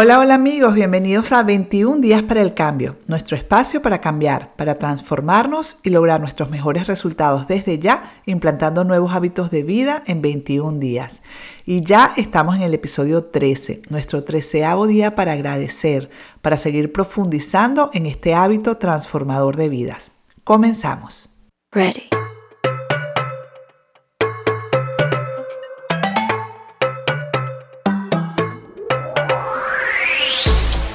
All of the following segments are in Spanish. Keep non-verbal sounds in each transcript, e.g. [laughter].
Hola, hola amigos, bienvenidos a 21 días para el cambio, nuestro espacio para cambiar, para transformarnos y lograr nuestros mejores resultados desde ya, implantando nuevos hábitos de vida en 21 días. Y ya estamos en el episodio 13, nuestro treceavo día para agradecer, para seguir profundizando en este hábito transformador de vidas. Comenzamos. Ready.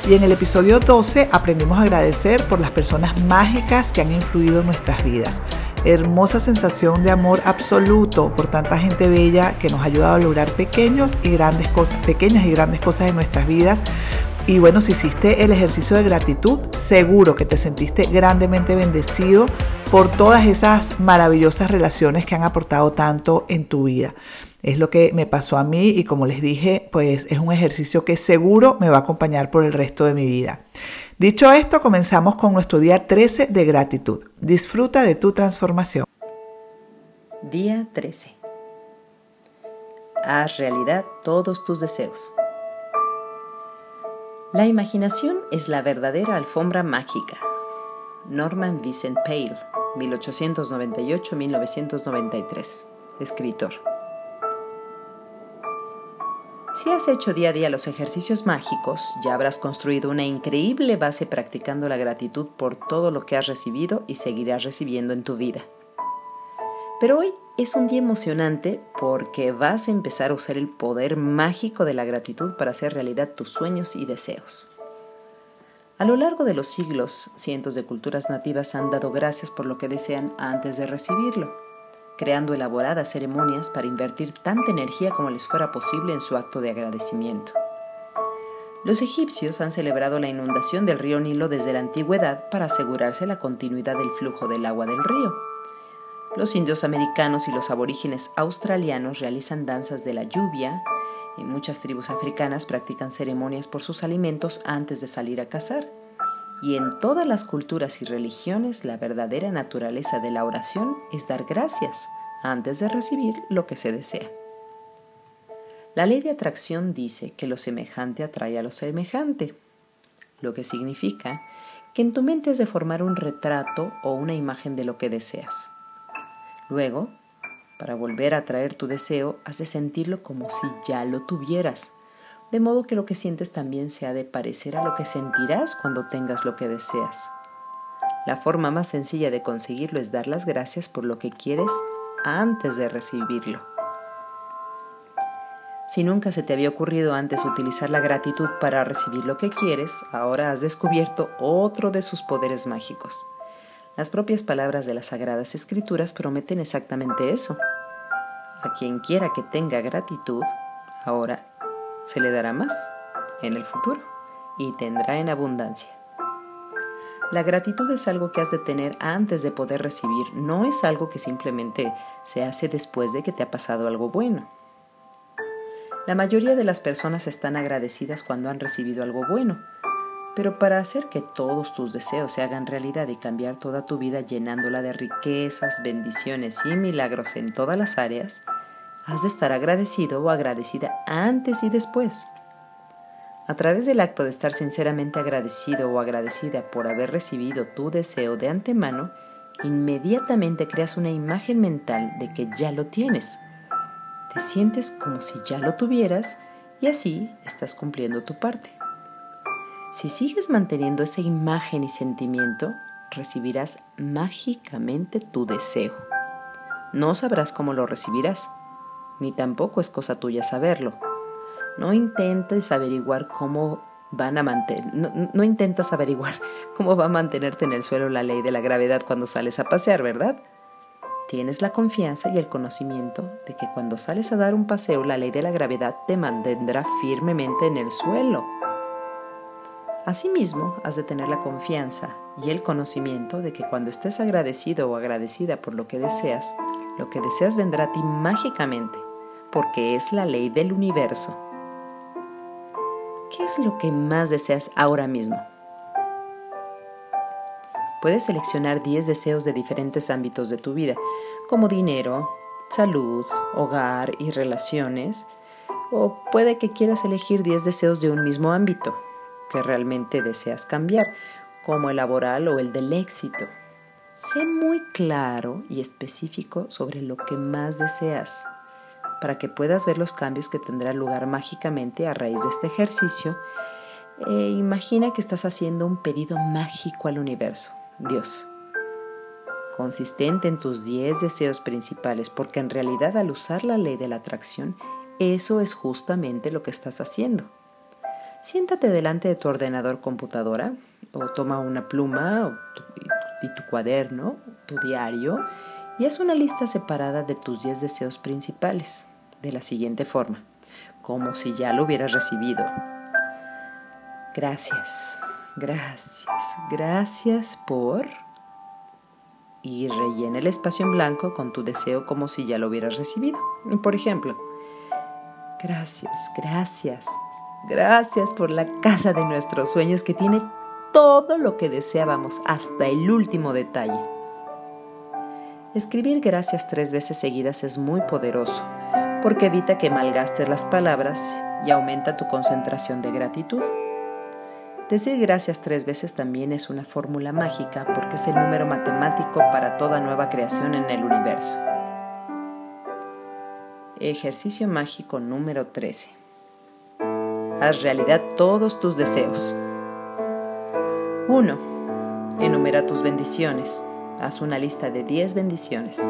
Y en el episodio 12 aprendimos a agradecer por las personas mágicas que han influido en nuestras vidas. Hermosa sensación de amor absoluto por tanta gente bella que nos ha ayudado a lograr pequeños y grandes cosas, pequeñas y grandes cosas en nuestras vidas. Y bueno, si hiciste el ejercicio de gratitud, seguro que te sentiste grandemente bendecido por todas esas maravillosas relaciones que han aportado tanto en tu vida. Es lo que me pasó a mí y como les dije, pues es un ejercicio que seguro me va a acompañar por el resto de mi vida. Dicho esto, comenzamos con nuestro día 13 de gratitud. Disfruta de tu transformación. Día 13. Haz realidad todos tus deseos. La imaginación es la verdadera alfombra mágica. Norman Vincent Pale, 1898-1993, escritor. Si has hecho día a día los ejercicios mágicos, ya habrás construido una increíble base practicando la gratitud por todo lo que has recibido y seguirás recibiendo en tu vida. Pero hoy es un día emocionante porque vas a empezar a usar el poder mágico de la gratitud para hacer realidad tus sueños y deseos. A lo largo de los siglos, cientos de culturas nativas han dado gracias por lo que desean antes de recibirlo creando elaboradas ceremonias para invertir tanta energía como les fuera posible en su acto de agradecimiento. Los egipcios han celebrado la inundación del río Nilo desde la antigüedad para asegurarse la continuidad del flujo del agua del río. Los indios americanos y los aborígenes australianos realizan danzas de la lluvia, y muchas tribus africanas practican ceremonias por sus alimentos antes de salir a cazar. Y en todas las culturas y religiones la verdadera naturaleza de la oración es dar gracias antes de recibir lo que se desea. La ley de atracción dice que lo semejante atrae a lo semejante, lo que significa que en tu mente has de formar un retrato o una imagen de lo que deseas. Luego, para volver a atraer tu deseo, has de sentirlo como si ya lo tuvieras, de modo que lo que sientes también se ha de parecer a lo que sentirás cuando tengas lo que deseas. La forma más sencilla de conseguirlo es dar las gracias por lo que quieres antes de recibirlo. Si nunca se te había ocurrido antes utilizar la gratitud para recibir lo que quieres, ahora has descubierto otro de sus poderes mágicos. Las propias palabras de las Sagradas Escrituras prometen exactamente eso. A quien quiera que tenga gratitud, ahora se le dará más en el futuro y tendrá en abundancia. La gratitud es algo que has de tener antes de poder recibir, no es algo que simplemente se hace después de que te ha pasado algo bueno. La mayoría de las personas están agradecidas cuando han recibido algo bueno, pero para hacer que todos tus deseos se hagan realidad y cambiar toda tu vida llenándola de riquezas, bendiciones y milagros en todas las áreas, has de estar agradecido o agradecida antes y después. A través del acto de estar sinceramente agradecido o agradecida por haber recibido tu deseo de antemano, inmediatamente creas una imagen mental de que ya lo tienes. Te sientes como si ya lo tuvieras y así estás cumpliendo tu parte. Si sigues manteniendo esa imagen y sentimiento, recibirás mágicamente tu deseo. No sabrás cómo lo recibirás, ni tampoco es cosa tuya saberlo. No intentes averiguar cómo van a mantener, no, intentas averiguar [laughs] cómo va a mantenerte en el suelo la ley de la gravedad cuando sales a pasear, ¿verdad? Tienes la confianza y el conocimiento de que cuando sales a dar un paseo la ley de la gravedad te mantendrá firmemente en el suelo. Asimismo, has de tener la confianza y el conocimiento de que cuando estés agradecido o agradecida por lo que deseas, lo que deseas vendrá a ti mágicamente, porque es la ley del universo. ¿Qué es lo que más deseas ahora mismo? Puedes seleccionar 10 deseos de diferentes ámbitos de tu vida, como dinero, salud, hogar y relaciones, O puede que quieras elegir 10 deseos de un mismo ámbito que realmente deseas cambiar, como el laboral o el del éxito. Sé muy claro y específico sobre lo que más deseas para que puedas ver los cambios que tendrán lugar mágicamente a raíz de este ejercicio. E imagina que estás haciendo un pedido mágico al universo, Dios, consistente en tus 10 deseos principales, porque en realidad al usar la ley de la atracción, eso es justamente lo que estás haciendo. Siéntate delante de tu ordenador computadora o toma una pluma y tu cuaderno, tu diario, y haz una lista separada de tus 10 deseos principales, de la siguiente forma, como si ya lo hubieras recibido. Gracias, gracias, gracias por... Y rellena el espacio en blanco con tu deseo como si ya lo hubieras recibido. Por ejemplo, gracias, gracias, gracias por la casa de nuestros sueños que tiene todo lo que deseábamos hasta el último detalle. Escribir gracias tres veces seguidas es muy poderoso porque evita que malgastes las palabras y aumenta tu concentración de gratitud. Decir gracias tres veces también es una fórmula mágica porque es el número matemático para toda nueva creación en el universo. Ejercicio mágico número 13. Haz realidad todos tus deseos. 1. Enumera tus bendiciones. Haz una lista de 10 bendiciones.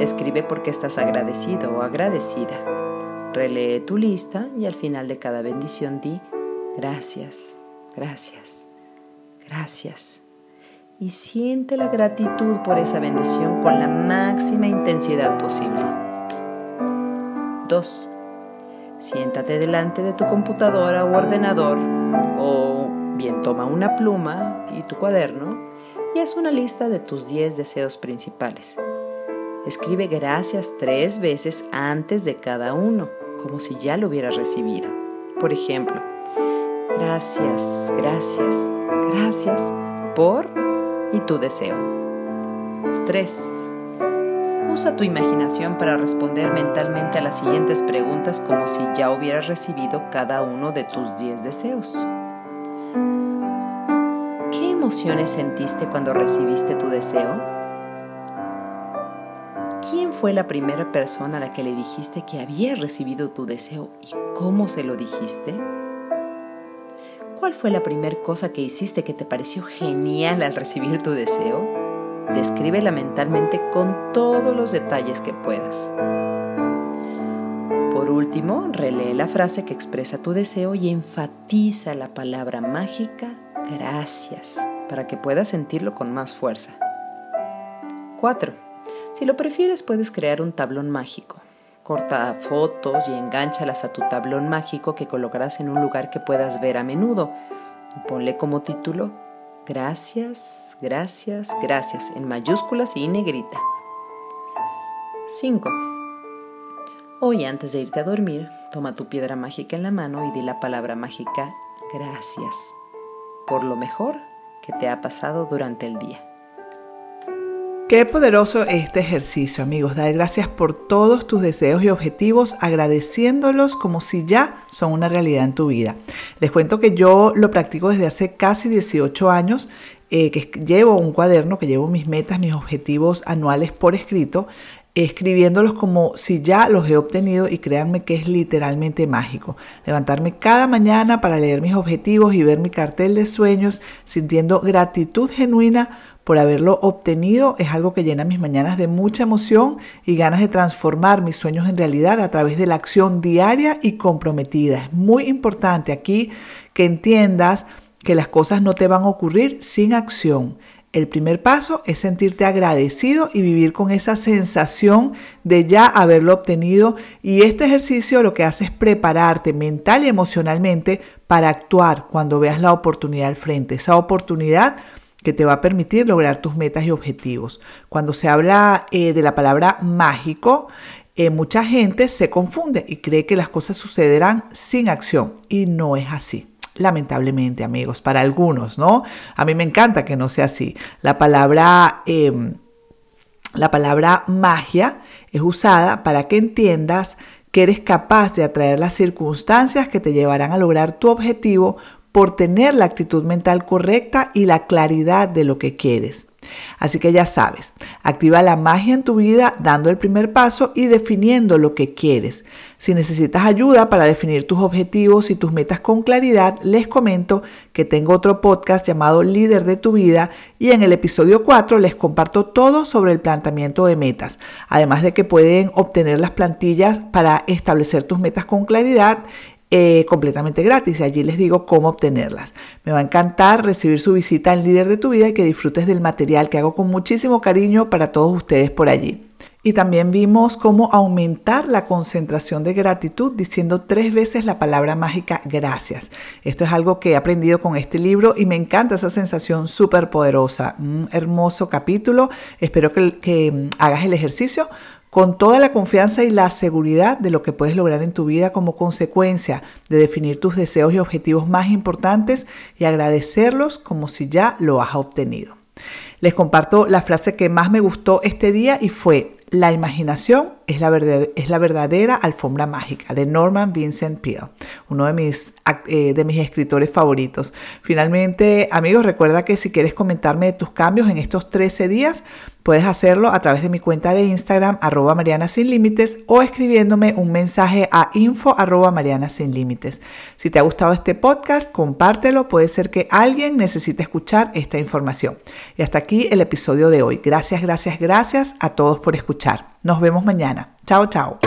Escribe por qué estás agradecido o agradecida. Relee tu lista y al final de cada bendición di gracias, gracias, gracias. Y siente la gratitud por esa bendición con la máxima intensidad posible. 2. Siéntate delante de tu computadora o ordenador o bien toma una pluma y tu cuaderno y haz una lista de tus 10 deseos principales. Escribe gracias tres veces antes de cada uno, como si ya lo hubieras recibido. Por ejemplo, gracias, gracias, gracias por y tu deseo. 3. Usa tu imaginación para responder mentalmente a las siguientes preguntas como si ya hubieras recibido cada uno de tus 10 deseos. ¿Qué emociones sentiste cuando recibiste tu deseo? ¿Quién fue la primera persona a la que le dijiste que había recibido tu deseo y cómo se lo dijiste? ¿Cuál fue la primera cosa que hiciste que te pareció genial al recibir tu deseo? Descríbela mentalmente con todos los detalles que puedas. Por último, relee la frase que expresa tu deseo y enfatiza la palabra mágica gracias para que puedas sentirlo con más fuerza. 4. Si lo prefieres, puedes crear un tablón mágico. Corta fotos y enganchalas a tu tablón mágico que colocarás en un lugar que puedas ver a menudo. ponle como título Gracias, gracias, gracias en mayúsculas y negrita. 5. Hoy antes de irte a dormir, toma tu piedra mágica en la mano y di la palabra mágica gracias por lo mejor que te ha pasado durante el día. Qué poderoso este ejercicio, amigos. Dar gracias por todos tus deseos y objetivos, agradeciéndolos como si ya son una realidad en tu vida. Les cuento que yo lo practico desde hace casi 18 años, eh, que llevo un cuaderno, que llevo mis metas, mis objetivos anuales por escrito escribiéndolos como si ya los he obtenido y créanme que es literalmente mágico. Levantarme cada mañana para leer mis objetivos y ver mi cartel de sueños sintiendo gratitud genuina por haberlo obtenido es algo que llena mis mañanas de mucha emoción y ganas de transformar mis sueños en realidad a través de la acción diaria y comprometida. Es muy importante aquí que entiendas que las cosas no te van a ocurrir sin acción. El primer paso es sentirte agradecido y vivir con esa sensación de ya haberlo obtenido y este ejercicio lo que hace es prepararte mental y emocionalmente para actuar cuando veas la oportunidad al frente. Esa oportunidad que te va a permitir lograr tus metas y objetivos. Cuando se habla eh, de la palabra mágico, eh, mucha gente se confunde y cree que las cosas sucederán sin acción y no es así. Lamentablemente, amigos, para algunos, ¿no? A mí me encanta que no sea así. La palabra, em, la palabra magia es usada para que entiendas que eres capaz de atraer las circunstancias que te llevarán a lograr tu objetivo por tener la actitud mental correcta y la claridad de lo que quieres. Así que ya sabes, activa la magia en tu vida dando el primer paso y definiendo lo que quieres. Si necesitas ayuda para definir tus objetivos y tus metas con claridad, les comento que tengo otro podcast llamado Líder de tu vida y en el episodio 4 les comparto todo sobre el planteamiento de metas, además de que pueden obtener las plantillas para establecer tus metas con claridad eh, completamente gratis y allí les digo cómo obtenerlas. Me va a encantar recibir su visita en Líder de tu Vida y que disfrutes del material que hago con muchísimo cariño para todos ustedes por allí. Y también vimos cómo aumentar la concentración de gratitud diciendo tres veces la palabra mágica gracias. Esto es algo que he aprendido con este libro y me encanta esa sensación súper poderosa. Un hermoso capítulo. Espero que, que mm, hagas el ejercicio con toda la confianza y la seguridad de lo que puedes lograr en tu vida como consecuencia de definir tus deseos y objetivos más importantes y agradecerlos como si ya lo has obtenido. Les comparto la frase que más me gustó este día y fue, la imaginación es la, es la verdadera alfombra mágica de Norman Vincent Peale, uno de mis, eh, de mis escritores favoritos. Finalmente, amigos, recuerda que si quieres comentarme tus cambios en estos 13 días, Puedes hacerlo a través de mi cuenta de Instagram, arroba Mariana Sin Límites, o escribiéndome un mensaje a info arroba Mariana Sin Límites. Si te ha gustado este podcast, compártelo. Puede ser que alguien necesite escuchar esta información. Y hasta aquí el episodio de hoy. Gracias, gracias, gracias a todos por escuchar. Nos vemos mañana. Chao, chao.